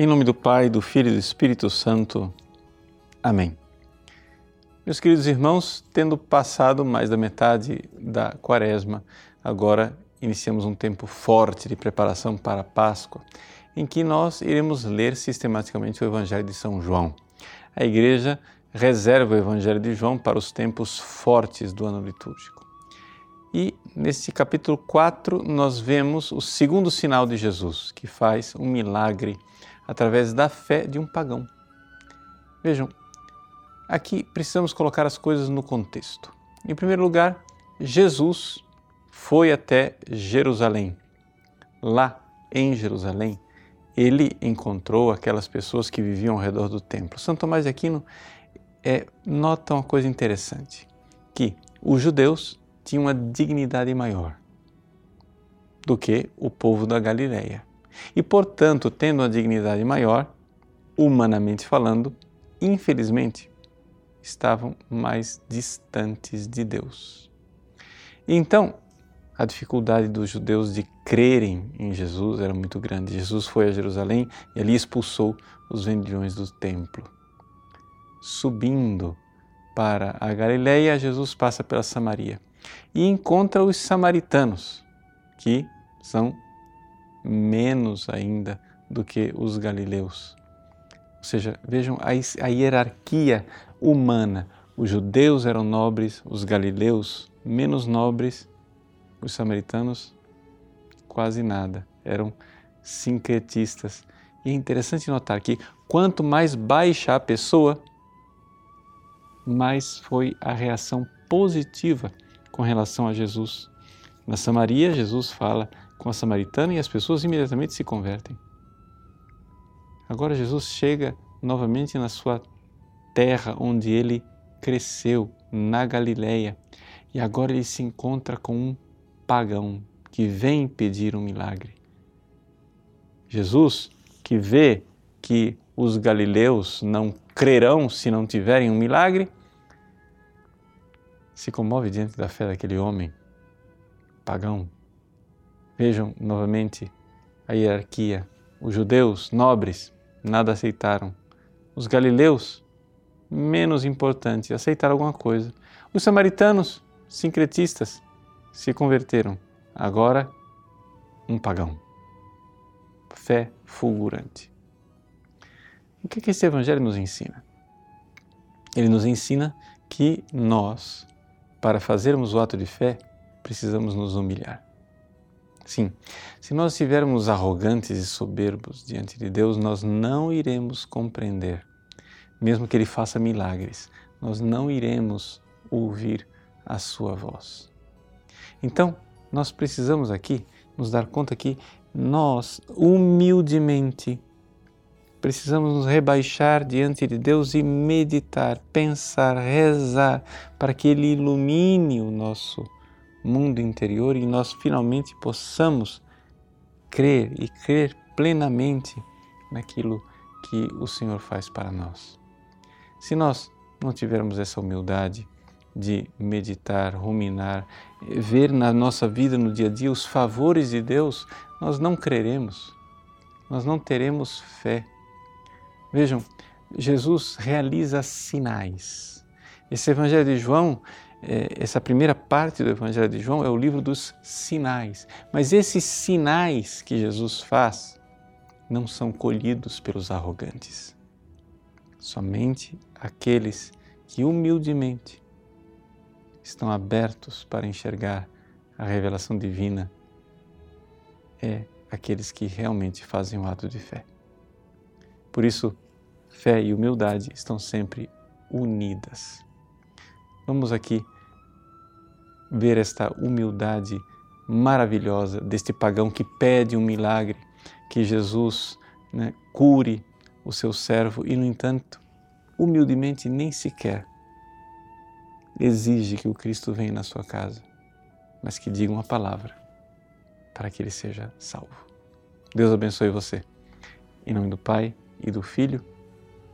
Em nome do Pai, do Filho e do Espírito Santo. Amém. Meus queridos irmãos, tendo passado mais da metade da quaresma, agora iniciamos um tempo forte de preparação para a Páscoa, em que nós iremos ler sistematicamente o Evangelho de São João. A Igreja reserva o Evangelho de João para os tempos fortes do ano litúrgico. E neste capítulo 4 nós vemos o segundo sinal de Jesus, que faz um milagre através da fé de um pagão. Vejam, aqui precisamos colocar as coisas no contexto. Em primeiro lugar, Jesus foi até Jerusalém. Lá em Jerusalém, ele encontrou aquelas pessoas que viviam ao redor do templo. Santo Tomás de Aquino é, nota uma coisa interessante, que os judeus tinham uma dignidade maior do que o povo da Galileia e, portanto, tendo uma dignidade maior, humanamente falando, infelizmente, estavam mais distantes de Deus. Então, a dificuldade dos judeus de crerem em Jesus era muito grande. Jesus foi a Jerusalém e ali expulsou os vendilhões do templo. Subindo para a Galileia, Jesus passa pela Samaria e encontra os samaritanos, que são menos ainda do que os galileus. Ou seja, vejam a, hierarquia humana. Os judeus eram nobres, os galileus menos nobres, os samaritanos quase nada, eram sincretistas. E é interessante notar que quanto mais baixa a pessoa, mais foi a reação positiva com relação a Jesus. Na Samaria, Jesus fala com a samaritana e as pessoas imediatamente se convertem. Agora Jesus chega novamente na sua terra onde ele cresceu, na Galileia, e agora ele se encontra com um pagão que vem pedir um milagre. Jesus, que vê que os galileus não crerão se não tiverem um milagre, se comove diante da fé daquele homem pagão Vejam novamente a hierarquia. Os judeus nobres nada aceitaram. Os galileus, menos importantes, aceitaram alguma coisa. Os samaritanos, sincretistas, se converteram. Agora, um pagão. Fé fulgurante. O que, que esse Evangelho nos ensina? Ele nos ensina que nós, para fazermos o ato de fé, precisamos nos humilhar. Sim, se nós estivermos arrogantes e soberbos diante de Deus, nós não iremos compreender, mesmo que Ele faça milagres, nós não iremos ouvir a Sua voz. Então, nós precisamos aqui nos dar conta que nós, humildemente, precisamos nos rebaixar diante de Deus e meditar, pensar, rezar, para que Ele ilumine o nosso mundo interior e nós finalmente possamos crer e crer plenamente naquilo que o Senhor faz para nós. Se nós não tivermos essa humildade de meditar, ruminar, ver na nossa vida, no dia a dia, os favores de Deus, nós não creremos, nós não teremos fé. Vejam, Jesus realiza sinais. Esse Evangelho de João é, essa primeira parte do Evangelho de João é o livro dos sinais. Mas esses sinais que Jesus faz não são colhidos pelos arrogantes. Somente aqueles que humildemente estão abertos para enxergar a revelação divina é aqueles que realmente fazem o ato de fé. Por isso, fé e humildade estão sempre unidas. Vamos aqui ver esta humildade maravilhosa deste pagão que pede um milagre, que Jesus né, cure o seu servo e, no entanto, humildemente nem sequer exige que o Cristo venha na sua casa, mas que diga uma palavra para que ele seja salvo. Deus abençoe você. Em nome do Pai e do Filho